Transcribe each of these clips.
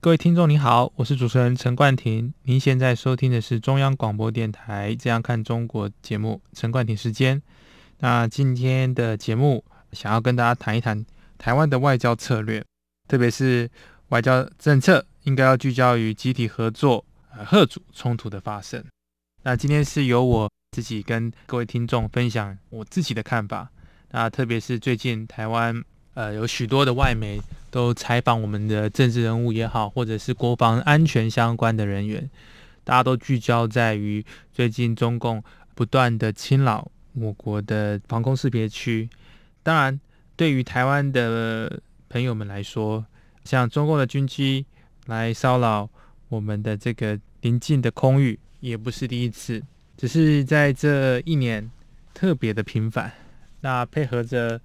各位听众您好，我是主持人陈冠廷。您现在收听的是中央广播电台《这样看中国》节目，陈冠廷时间。那今天的节目想要跟大家谈一谈台湾的外交策略，特别是外交政策应该要聚焦于集体合作，呃，吓阻冲突的发生。那今天是由我自己跟各位听众分享我自己的看法。那特别是最近台湾。呃，有许多的外媒都采访我们的政治人物也好，或者是国防安全相关的人员，大家都聚焦在于最近中共不断的侵扰我国的防空识别区。当然，对于台湾的朋友们来说，像中共的军机来骚扰我们的这个邻近的空域，也不是第一次，只是在这一年特别的频繁。那配合着。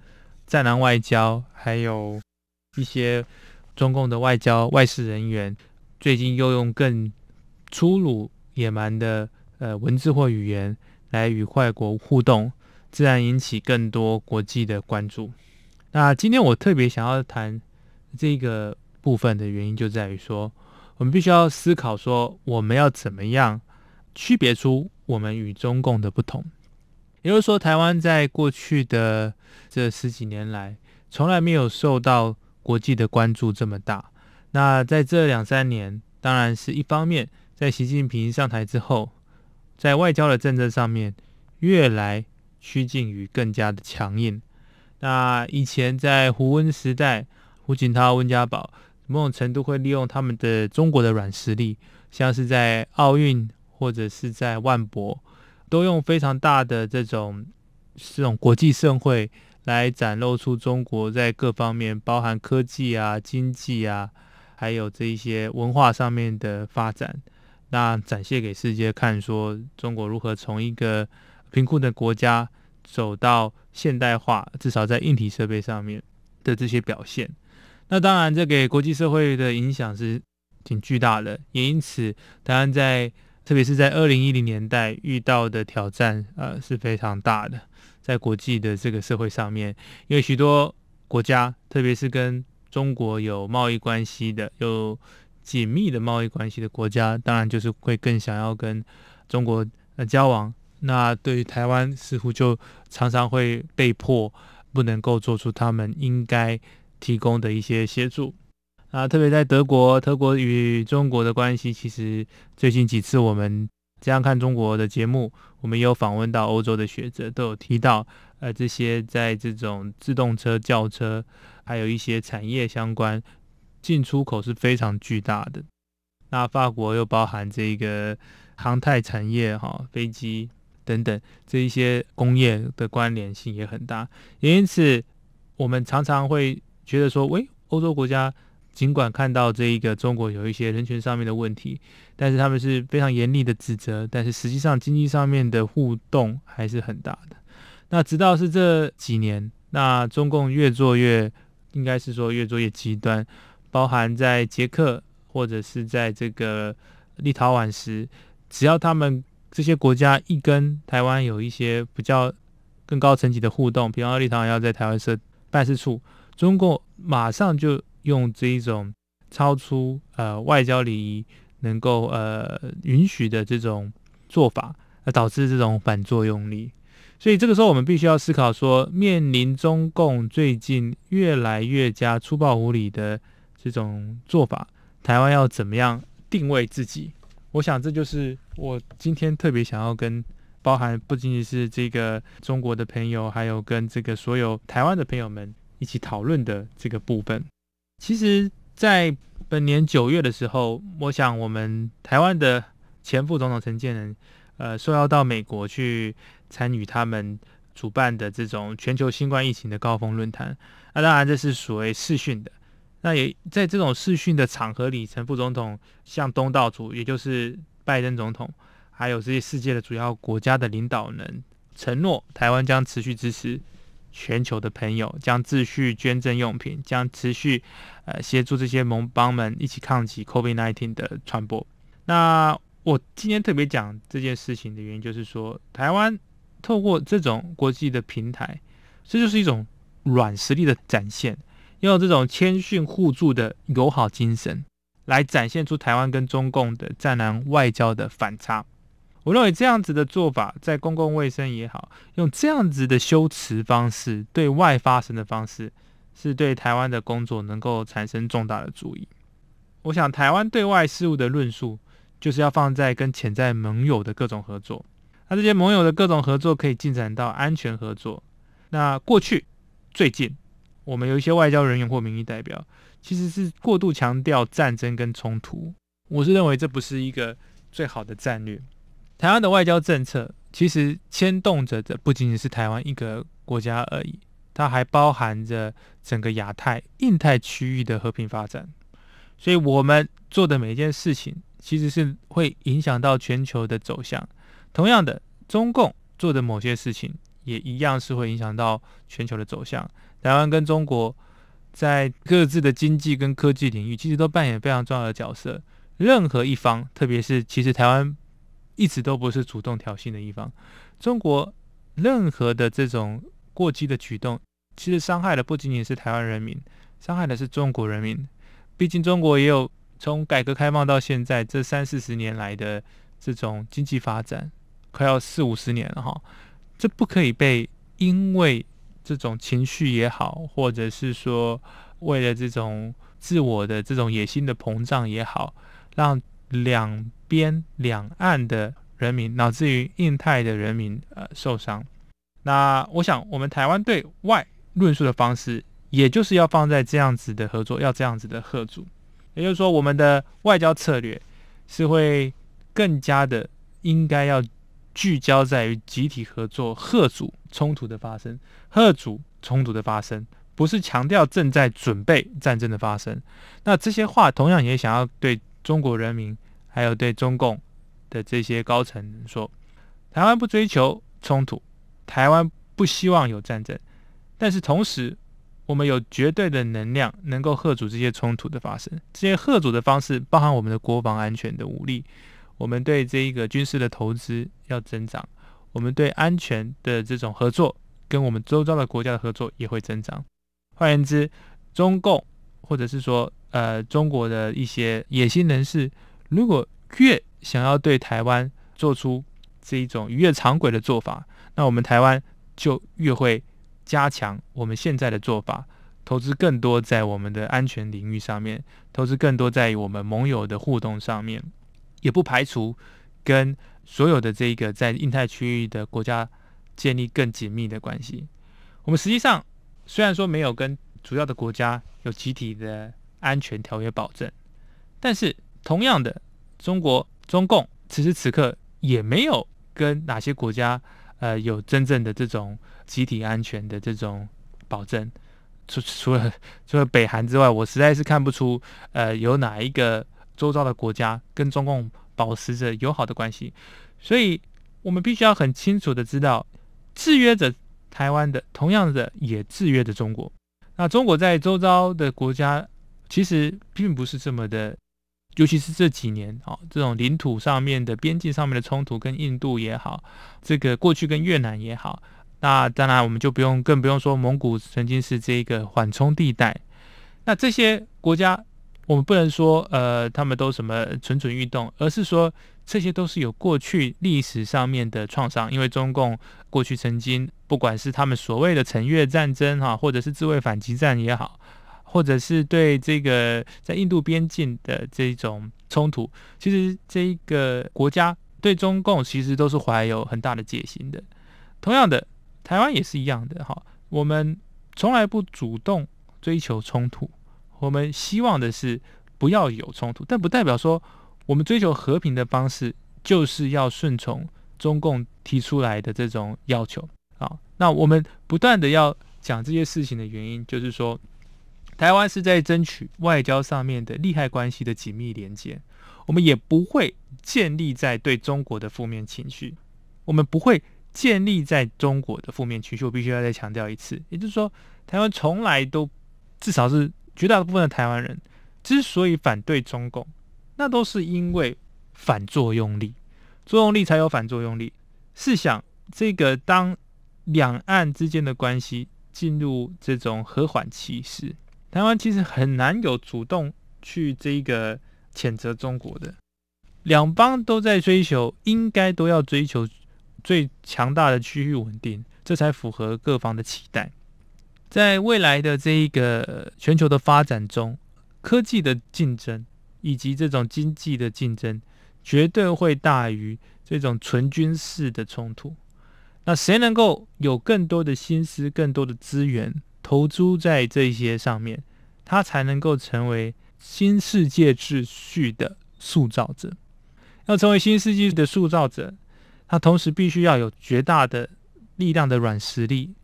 战狼外交，还有一些中共的外交外事人员，最近又用更粗鲁野蛮的呃文字或语言来与外国互动，自然引起更多国际的关注。那今天我特别想要谈这个部分的原因，就在于说，我们必须要思考说，我们要怎么样区别出我们与中共的不同。也就是说，台湾在过去的这十几年来，从来没有受到国际的关注这么大。那在这两三年，当然是一方面，在习近平上台之后，在外交的政策上面，越来趋近于更加的强硬。那以前在胡温时代，胡锦涛、温家宝，某种程度会利用他们的中国的软实力，像是在奥运或者是在万博。都用非常大的这种这种国际盛会来展露出中国在各方面，包含科技啊、经济啊，还有这一些文化上面的发展，那展现给世界看，说中国如何从一个贫困的国家走到现代化，至少在硬体设备上面的这些表现。那当然，这给国际社会的影响是挺巨大的，也因此，当然在。特别是在二零一零年代遇到的挑战，呃，是非常大的。在国际的这个社会上面，因为许多国家，特别是跟中国有贸易关系的、有紧密的贸易关系的国家，当然就是会更想要跟中国呃交往。那对于台湾，似乎就常常会被迫不能够做出他们应该提供的一些协助。啊，特别在德国，德国与中国的关系，其实最近几次我们这样看中国的节目，我们也有访问到欧洲的学者，都有提到，呃，这些在这种自动车、轿车，还有一些产业相关进出口是非常巨大的。那法国又包含这个航太产业，哈，飞机等等这一些工业的关联性也很大，也因此我们常常会觉得说，喂，欧洲国家。尽管看到这一个中国有一些人权上面的问题，但是他们是非常严厉的指责，但是实际上经济上面的互动还是很大的。那直到是这几年，那中共越做越，应该是说越做越极端，包含在捷克或者是在这个立陶宛时，只要他们这些国家一跟台湾有一些比较更高层级的互动，比方说立陶宛要在台湾设办事处，中共马上就。用这一种超出呃外交礼仪能够呃允许的这种做法，而导致这种反作用力。所以这个时候，我们必须要思考说，面临中共最近越来越加粗暴无礼的这种做法，台湾要怎么样定位自己？我想这就是我今天特别想要跟包含不仅仅是这个中国的朋友，还有跟这个所有台湾的朋友们一起讨论的这个部分。其实，在本年九月的时候，我想我们台湾的前副总统陈建仁，呃，受邀到美国去参与他们主办的这种全球新冠疫情的高峰论坛。那当然这是属于视讯的。那也在这种视讯的场合里，陈副总统向东道主，也就是拜登总统，还有这些世界的主要国家的领导人承诺，台湾将持续支持全球的朋友，将继续捐赠用品，将持续呃协助这些盟邦们一起抗击 COVID-19 的传播。那我今天特别讲这件事情的原因，就是说台湾透过这种国际的平台，这就是一种软实力的展现，用这种谦逊互助的友好精神，来展现出台湾跟中共的战狼外交的反差。我认为这样子的做法，在公共卫生也好，用这样子的修辞方式对外发声的方式，是对台湾的工作能够产生重大的注意。我想，台湾对外事务的论述，就是要放在跟潜在盟友的各种合作。那这些盟友的各种合作，可以进展到安全合作。那过去、最近，我们有一些外交人员或民意代表，其实是过度强调战争跟冲突。我是认为这不是一个最好的战略。台湾的外交政策其实牵动着的不仅仅是台湾一个国家而已，它还包含着整个亚太、印太区域的和平发展。所以，我们做的每一件事情，其实是会影响到全球的走向。同样的，中共做的某些事情，也一样是会影响到全球的走向。台湾跟中国在各自的经济跟科技领域，其实都扮演非常重要的角色。任何一方，特别是其实台湾。一直都不是主动挑衅的一方。中国任何的这种过激的举动，其实伤害的不仅仅是台湾人民，伤害的是中国人民。毕竟中国也有从改革开放到现在这三四十年来的这种经济发展，快要四五十年了哈。这不可以被因为这种情绪也好，或者是说为了这种自我的这种野心的膨胀也好，让两边两岸的人民，乃至于印太的人民，呃，受伤。那我想，我们台湾对外论述的方式，也就是要放在这样子的合作，要这样子的吓阻。也就是说，我们的外交策略是会更加的应该要聚焦在于集体合作，贺阻冲突的发生，贺阻冲突的发生，不是强调正在准备战争的发生。那这些话，同样也想要对中国人民。还有对中共的这些高层说，台湾不追求冲突，台湾不希望有战争，但是同时，我们有绝对的能量能够吓阻这些冲突的发生。这些吓阻的方式包含我们的国防安全的武力，我们对这一个军事的投资要增长，我们对安全的这种合作跟我们周遭的国家的合作也会增长。换言之，中共或者是说呃中国的一些野心人士。如果越想要对台湾做出这一种逾越常轨的做法，那我们台湾就越会加强我们现在的做法，投资更多在我们的安全领域上面，投资更多在于我们盟友的互动上面，也不排除跟所有的这个在印太区域的国家建立更紧密的关系。我们实际上虽然说没有跟主要的国家有集体的安全条约保证，但是。同样的，中国中共此时此刻也没有跟哪些国家呃有真正的这种集体安全的这种保证，除除了除了北韩之外，我实在是看不出呃有哪一个周遭的国家跟中共保持着友好的关系，所以我们必须要很清楚的知道，制约着台湾的，同样的也制约着中国。那中国在周遭的国家其实并不是这么的。尤其是这几年，啊，这种领土上面的边境上面的冲突，跟印度也好，这个过去跟越南也好，那当然我们就不用，更不用说蒙古曾经是这个缓冲地带。那这些国家，我们不能说，呃，他们都什么蠢蠢欲动，而是说这些都是有过去历史上面的创伤，因为中共过去曾经，不管是他们所谓的陈越战争，哈，或者是自卫反击战也好。或者是对这个在印度边境的这种冲突，其实这一个国家对中共其实都是怀有很大的戒心的。同样的，台湾也是一样的哈。我们从来不主动追求冲突，我们希望的是不要有冲突，但不代表说我们追求和平的方式就是要顺从中共提出来的这种要求啊。那我们不断的要讲这些事情的原因，就是说。台湾是在争取外交上面的利害关系的紧密连接，我们也不会建立在对中国的负面情绪，我们不会建立在中国的负面情绪。我必须要再强调一次，也就是说，台湾从来都，至少是绝大部分的台湾人，之所以反对中共，那都是因为反作用力，作用力才有反作用力。试想，这个当两岸之间的关系进入这种和缓期时，台湾其实很难有主动去这个谴责中国的，两方都在追求，应该都要追求最强大的区域稳定，这才符合各方的期待。在未来的这一个全球的发展中，科技的竞争以及这种经济的竞争，绝对会大于这种纯军事的冲突。那谁能够有更多的心思、更多的资源？投资在这些上面，他才能够成为新世界秩序的塑造者。要成为新世界的塑造者，他同时必须要有绝大的力量的软实力，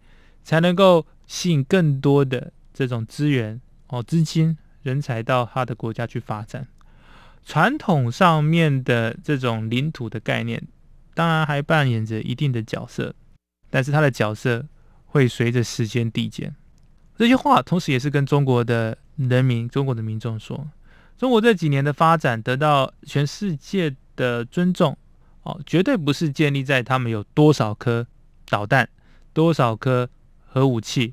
才能够吸引更多的这种资源、哦资金、人才到他的国家去发展。传统上面的这种领土的概念，当然还扮演着一定的角色，但是他的角色会随着时间递减。这些话，同时也是跟中国的人民、中国的民众说：中国这几年的发展得到全世界的尊重，哦，绝对不是建立在他们有多少颗导弹、多少颗核武器，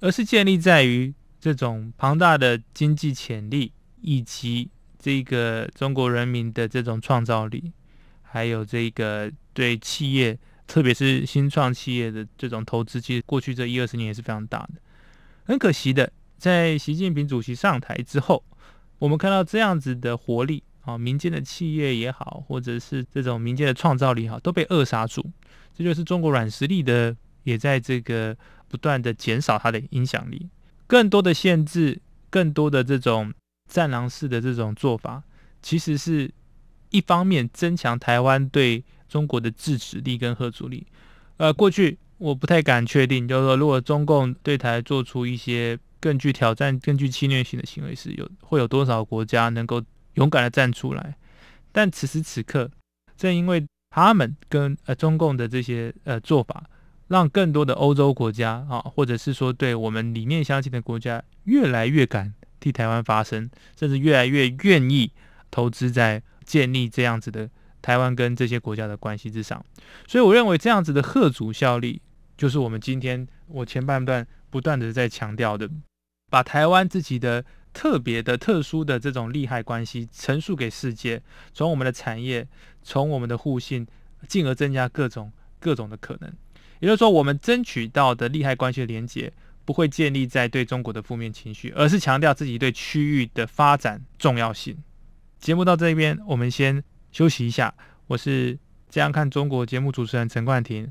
而是建立在于这种庞大的经济潜力，以及这个中国人民的这种创造力，还有这个对企业，特别是新创企业的这种投资，其实过去这一二十年也是非常大的。很可惜的，在习近平主席上台之后，我们看到这样子的活力啊，民间的企业也好，或者是这种民间的创造力也好，都被扼杀住。这就是中国软实力的，也在这个不断的减少它的影响力。更多的限制，更多的这种战狼式的这种做法，其实是一方面增强台湾对中国的制止力跟吓阻力。呃，过去。我不太敢确定，就是说，如果中共对台做出一些更具挑战、更具侵略性的行为时，有会有多少国家能够勇敢的站出来？但此时此刻，正因为他们跟呃中共的这些呃做法，让更多的欧洲国家啊，或者是说对我们理念相近的国家，越来越敢替台湾发声，甚至越来越愿意投资在建立这样子的台湾跟这些国家的关系之上。所以，我认为这样子的贺主效力。就是我们今天我前半段不断的在强调的，把台湾自己的特别的、特殊的这种利害关系陈述给世界，从我们的产业，从我们的互信，进而增加各种各种的可能。也就是说，我们争取到的利害关系的连结，不会建立在对中国的负面情绪，而是强调自己对区域的发展重要性。节目到这边，我们先休息一下。我是这样看中国节目主持人陈冠廷。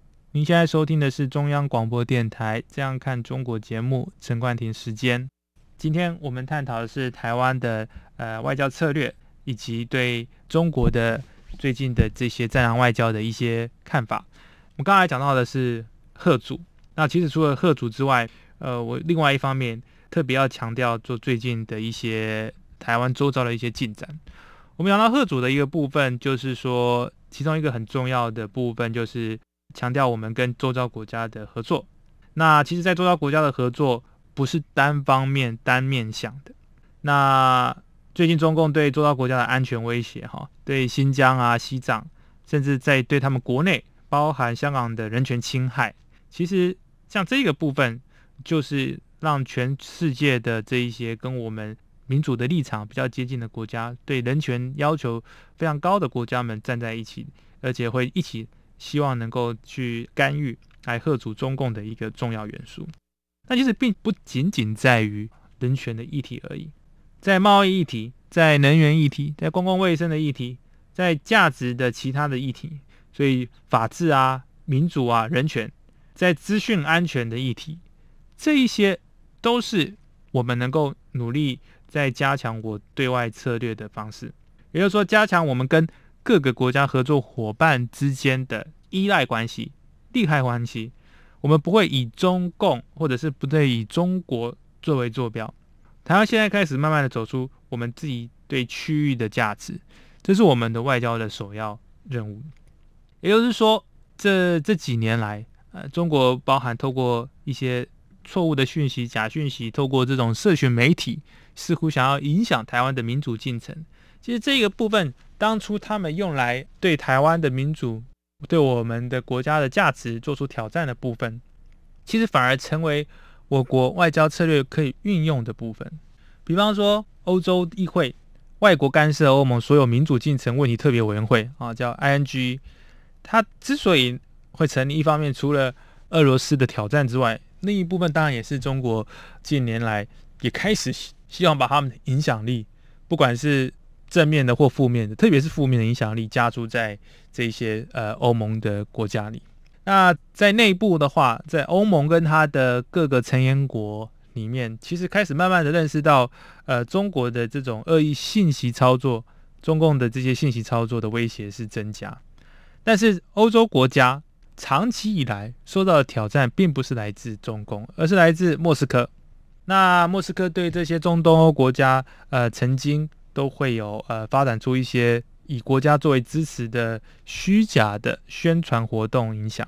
您现在收听的是中央广播电台《这样看中国》节目，陈冠廷时间。今天我们探讨的是台湾的呃外交策略，以及对中国的最近的这些战狼外交的一些看法。我们刚才讲到的是吓阻，那其实除了吓阻之外，呃，我另外一方面特别要强调做最近的一些台湾周遭的一些进展。我们讲到吓阻的一个部分，就是说其中一个很重要的部分就是。强调我们跟周遭国家的合作，那其实，在周遭国家的合作不是单方面、单面向的。那最近中共对周遭国家的安全威胁，哈，对新疆啊、西藏，甚至在对他们国内，包含香港的人权侵害，其实像这个部分，就是让全世界的这一些跟我们民主的立场比较接近的国家，对人权要求非常高的国家们站在一起，而且会一起希望能够去干预。来贺阻中共的一个重要元素，那其实并不仅仅在于人权的议题而已，在贸易议题、在能源议题、在公共卫生的议题、在价值的其他的议题，所以法治啊、民主啊、人权，在资讯安全的议题，这一些都是我们能够努力在加强我对外策略的方式，也就是说，加强我们跟各个国家合作伙伴之间的依赖关系。利害关系，我们不会以中共或者是不对以中国作为坐标。台湾现在开始慢慢的走出我们自己对区域的价值，这是我们的外交的首要任务。也就是说，这这几年来，呃，中国包含透过一些错误的讯息、假讯息，透过这种社群媒体，似乎想要影响台湾的民主进程。其实这个部分，当初他们用来对台湾的民主。对我们的国家的价值做出挑战的部分，其实反而成为我国外交策略可以运用的部分。比方说，欧洲议会外国干涉欧盟所有民主进程问题特别委员会啊，叫 ING。它之所以会成立，一方面除了俄罗斯的挑战之外，另一部分当然也是中国近年来也开始希望把他们的影响力，不管是正面的或负面的，特别是负面的影响力加注在这些呃欧盟的国家里。那在内部的话，在欧盟跟它的各个成员国里面，其实开始慢慢的认识到，呃，中国的这种恶意信息操作，中共的这些信息操作的威胁是增加。但是欧洲国家长期以来受到的挑战，并不是来自中共，而是来自莫斯科。那莫斯科对这些中东欧国家，呃，曾经。都会有呃发展出一些以国家作为支持的虚假的宣传活动影响。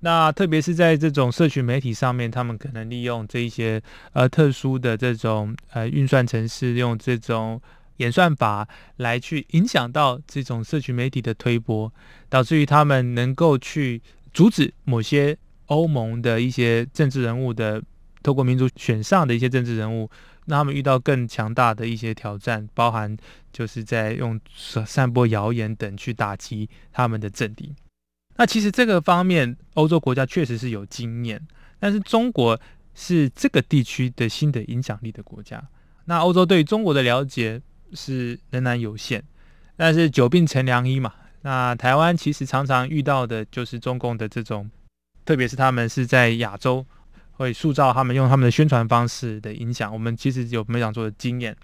那特别是在这种社群媒体上面，他们可能利用这一些呃特殊的这种呃运算程式，用这种演算法来去影响到这种社群媒体的推播，导致于他们能够去阻止某些欧盟的一些政治人物的透过民主选上的一些政治人物。让他们遇到更强大的一些挑战，包含就是在用散播谣言等去打击他们的政敌。那其实这个方面，欧洲国家确实是有经验，但是中国是这个地区的新的影响力的国家。那欧洲对于中国的了解是仍然有限，但是久病成良医嘛。那台湾其实常常遇到的就是中共的这种，特别是他们是在亚洲。会塑造他们用他们的宣传方式的影响，我们其实有没想做的经验，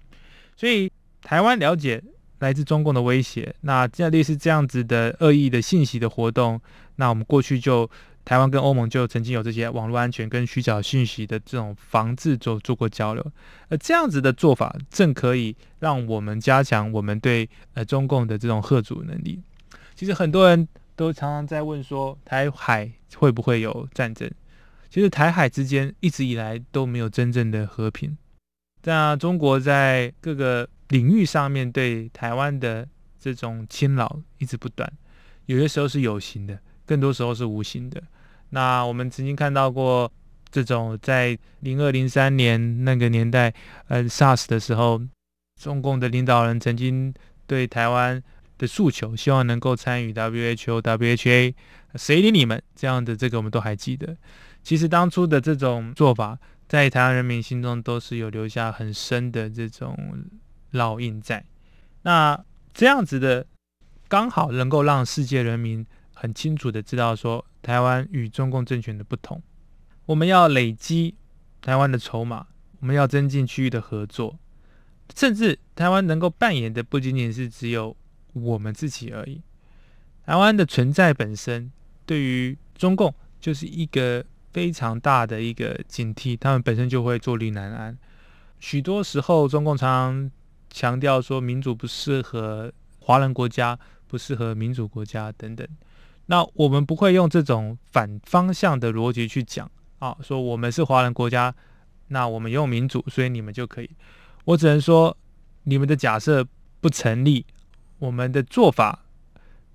所以台湾了解来自中共的威胁，那这样类似这样子的恶意的信息的活动，那我们过去就台湾跟欧盟就曾经有这些网络安全跟虚假信息的这种防治做做过交流，而这样子的做法正可以让我们加强我们对呃中共的这种贺阻能力。其实很多人都常常在问说，台海会不会有战争？其实台海之间一直以来都没有真正的和平，那中国在各个领域上面对台湾的这种侵扰一直不断，有些时候是有形的，更多时候是无形的。那我们曾经看到过这种在零二零三年那个年代，呃，SARS 的时候，中共的领导人曾经对台湾的诉求，希望能够参与 WHO、WHA，谁理你们？这样的这个我们都还记得。其实当初的这种做法，在台湾人民心中都是有留下很深的这种烙印在。那这样子的，刚好能够让世界人民很清楚的知道说，台湾与中共政权的不同。我们要累积台湾的筹码，我们要增进区域的合作，甚至台湾能够扮演的不仅仅是只有我们自己而已。台湾的存在本身，对于中共就是一个。非常大的一个警惕，他们本身就会坐立难安。许多时候，中共常常强调说民主不适合华人国家，不适合民主国家等等。那我们不会用这种反方向的逻辑去讲，啊，说我们是华人国家，那我们用民主，所以你们就可以。我只能说，你们的假设不成立。我们的做法，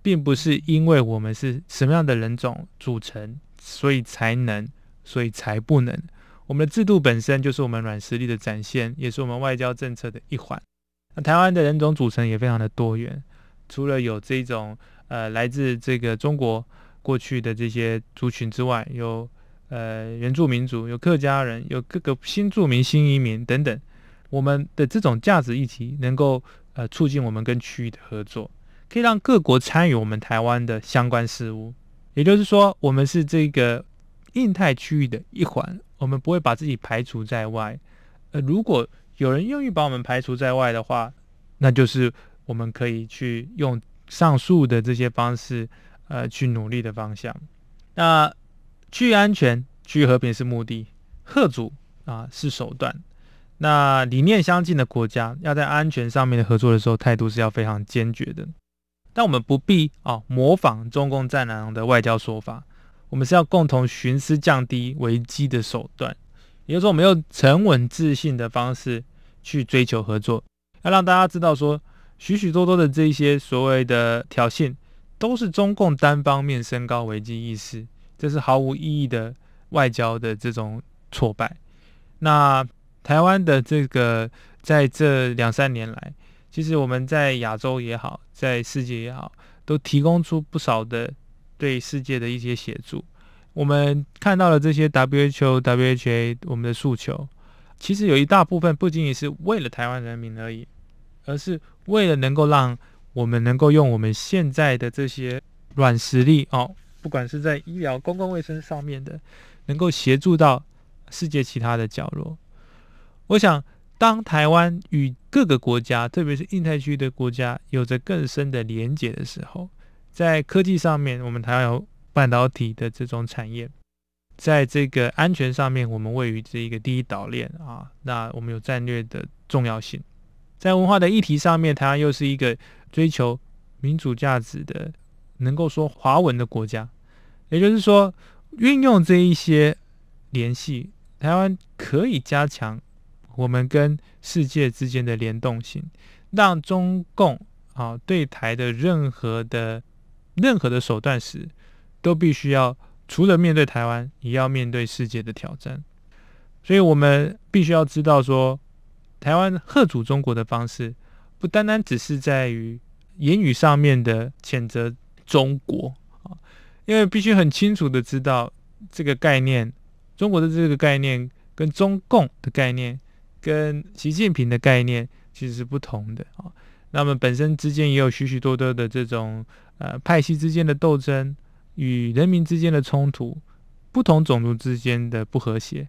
并不是因为我们是什么样的人种组成，所以才能，所以才不能。我们的制度本身就是我们软实力的展现，也是我们外交政策的一环。那台湾的人种组成也非常的多元，除了有这种呃来自这个中国过去的这些族群之外，有呃原住民族，有客家人，有各个新住民、新移民等等。我们的这种价值议题能够呃促进我们跟区域的合作，可以让各国参与我们台湾的相关事务。也就是说，我们是这个印太区域的一环，我们不会把自己排除在外。呃，如果有人愿意把我们排除在外的话，那就是我们可以去用上述的这些方式，呃，去努力的方向。那区域安全、区域和平是目的，吓阻啊是手段。那理念相近的国家，要在安全上面的合作的时候，态度是要非常坚决的。但我们不必啊模仿中共战狼的外交说法，我们是要共同寻思降低危机的手段。也就是说，我们用沉稳自信的方式去追求合作，要让大家知道说，许许多多的这些所谓的挑衅，都是中共单方面升高危机意识，这是毫无意义的外交的这种挫败。那。台湾的这个在这两三年来，其实我们在亚洲也好，在世界也好，都提供出不少的对世界的一些协助。我们看到了这些 WHO、WHA 我们的诉求，其实有一大部分不仅仅是为了台湾人民而已，而是为了能够让我们能够用我们现在的这些软实力哦，不管是在医疗、公共卫生上面的，能够协助到世界其他的角落。我想，当台湾与各个国家，特别是印太区的国家，有着更深的连结的时候，在科技上面，我们台湾有半导体的这种产业；在这个安全上面，我们位于这一个第一岛链啊，那我们有战略的重要性。在文化的议题上面，台湾又是一个追求民主价值的、能够说华文的国家。也就是说，运用这一些联系，台湾可以加强。我们跟世界之间的联动性，让中共啊对台的任何的任何的手段时，都必须要除了面对台湾，也要面对世界的挑战。所以，我们必须要知道说，台湾吓阻中国的方式，不单单只是在于言语上面的谴责中国啊，因为必须很清楚的知道这个概念，中国的这个概念跟中共的概念。跟习近平的概念其实是不同的啊。那么本身之间也有许许多多的这种呃派系之间的斗争，与人民之间的冲突，不同种族之间的不和谐，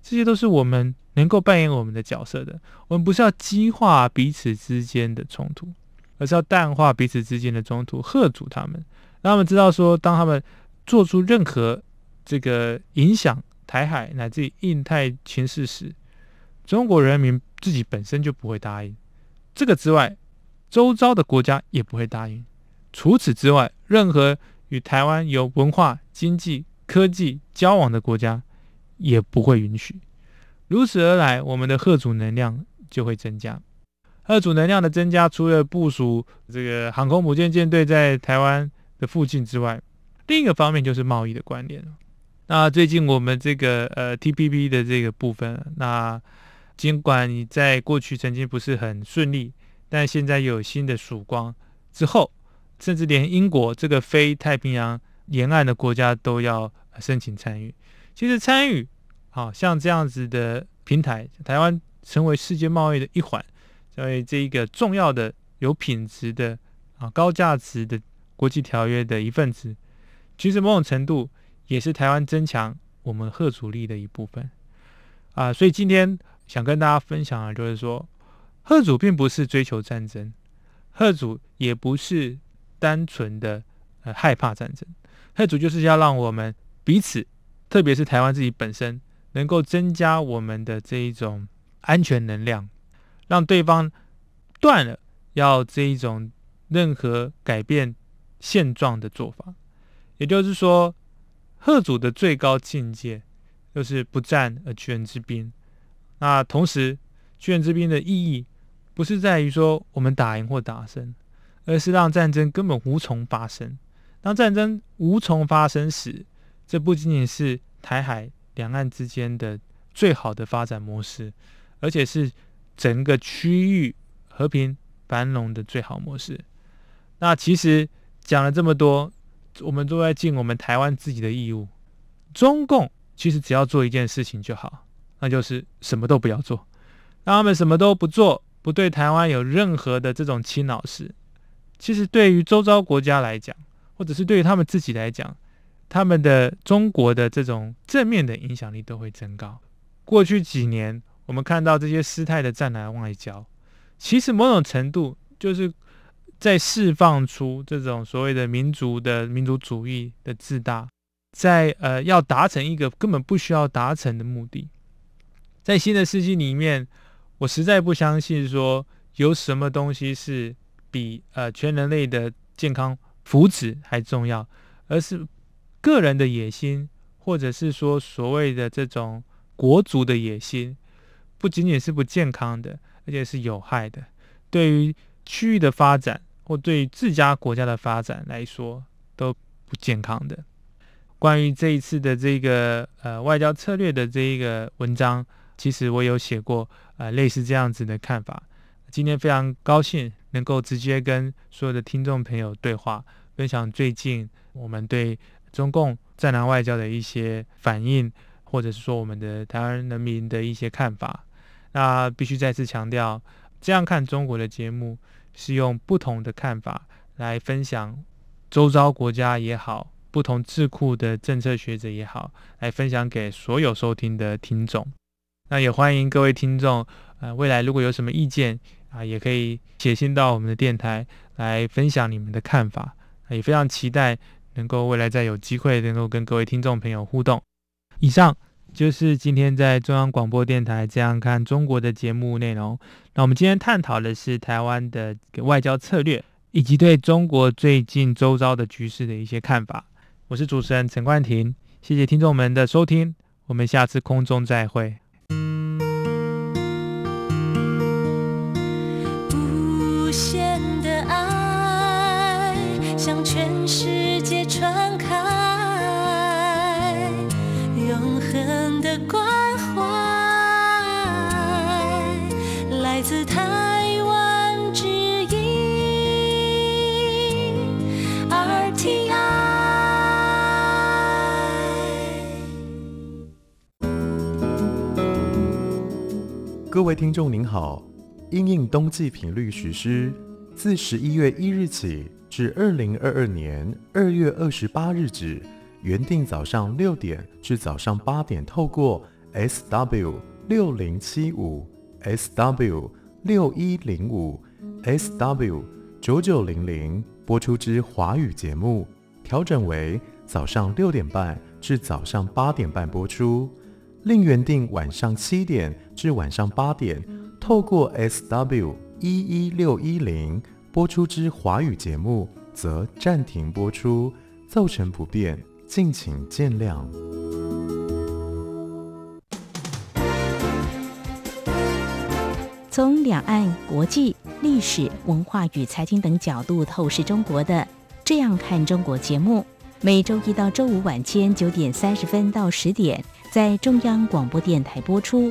这些都是我们能够扮演我们的角色的。我们不是要激化彼此之间的冲突，而是要淡化彼此之间的冲突，吓阻他们，让他们知道说，当他们做出任何这个影响台海乃至于印太情势时，中国人民自己本身就不会答应，这个之外，周遭的国家也不会答应。除此之外，任何与台湾有文化、经济、科技交往的国家也不会允许。如此而来，我们的吓阻能量就会增加。吓阻能量的增加，除了部署这个航空母舰舰队在台湾的附近之外，另一个方面就是贸易的关联。那最近我们这个呃 TPP 的这个部分，那尽管你在过去曾经不是很顺利，但现在有新的曙光之后，甚至连英国这个非太平洋沿岸的国家都要申请参与。其实参与，好像这样子的平台，台湾成为世界贸易的一环，成为这一个重要的、有品质的、啊高价值的国际条约的一份子，其实某种程度也是台湾增强我们吓阻力的一部分。啊，所以今天。想跟大家分享的，就是说，吓阻并不是追求战争，吓阻也不是单纯的呃害怕战争，吓阻就是要让我们彼此，特别是台湾自己本身，能够增加我们的这一种安全能量，让对方断了要这一种任何改变现状的做法。也就是说，吓阻的最高境界，就是不战而屈人之兵。那同时，屈人之兵的意义不是在于说我们打赢或打胜，而是让战争根本无从发生。当战争无从发生时，这不仅仅是台海两岸之间的最好的发展模式，而且是整个区域和平繁荣的最好模式。那其实讲了这么多，我们都在尽我们台湾自己的义务。中共其实只要做一件事情就好，那就是什么都不要做。让他们什么都不做，不对台湾有任何的这种侵扰事。其实对于周遭国家来讲，或者是对于他们自己来讲，他们的中国的这种正面的影响力都会增高。过去几年，我们看到这些失态的战狼外交，其实某种程度就是在释放出这种所谓的民族的民族主义的自大。在呃，要达成一个根本不需要达成的目的，在新的世纪里面，我实在不相信说有什么东西是比呃全人类的健康福祉还重要，而是个人的野心，或者是说所谓的这种国族的野心，不仅仅是不健康的，而且是有害的，对于区域的发展或对于自家国家的发展来说都不健康的。关于这一次的这个呃外交策略的这一个文章，其实我有写过呃类似这样子的看法。今天非常高兴能够直接跟所有的听众朋友对话，分享最近我们对中共战狼外交的一些反应，或者是说我们的台湾人民的一些看法。那必须再次强调，这样看中国的节目是用不同的看法来分享周遭国家也好。不同智库的政策学者也好，来分享给所有收听的听众。那也欢迎各位听众，呃，未来如果有什么意见啊，也可以写信到我们的电台来分享你们的看法。也非常期待能够未来再有机会能够跟各位听众朋友互动。以上就是今天在中央广播电台这样看中国的节目内容。那我们今天探讨的是台湾的外交策略，以及对中国最近周遭的局势的一些看法。我是主持人陈冠廷，谢谢听众们的收听，我们下次空中再会。限的爱向全世界传开，永恒的关怀来自台湾之音 R T I。各位听众您好，因应冬季频率实施，自十一月一日起至二零二二年二月二十八日止，原定早上六点至早上八点，透过 SW 六零七五、SW 六一零五、SW 九九零零播出之华语节目，调整为早上六点半至早上八点半播出。另原定晚上七点至晚上八点，透过 SW 一一六一零播出之华语节目，则暂停播出，造成不便，敬请见谅。从两岸、国际、历史、文化与财经等角度透视中国的《这样看中国》节目，每周一到周五晚间九点三十分到十点。在中央广播电台播出。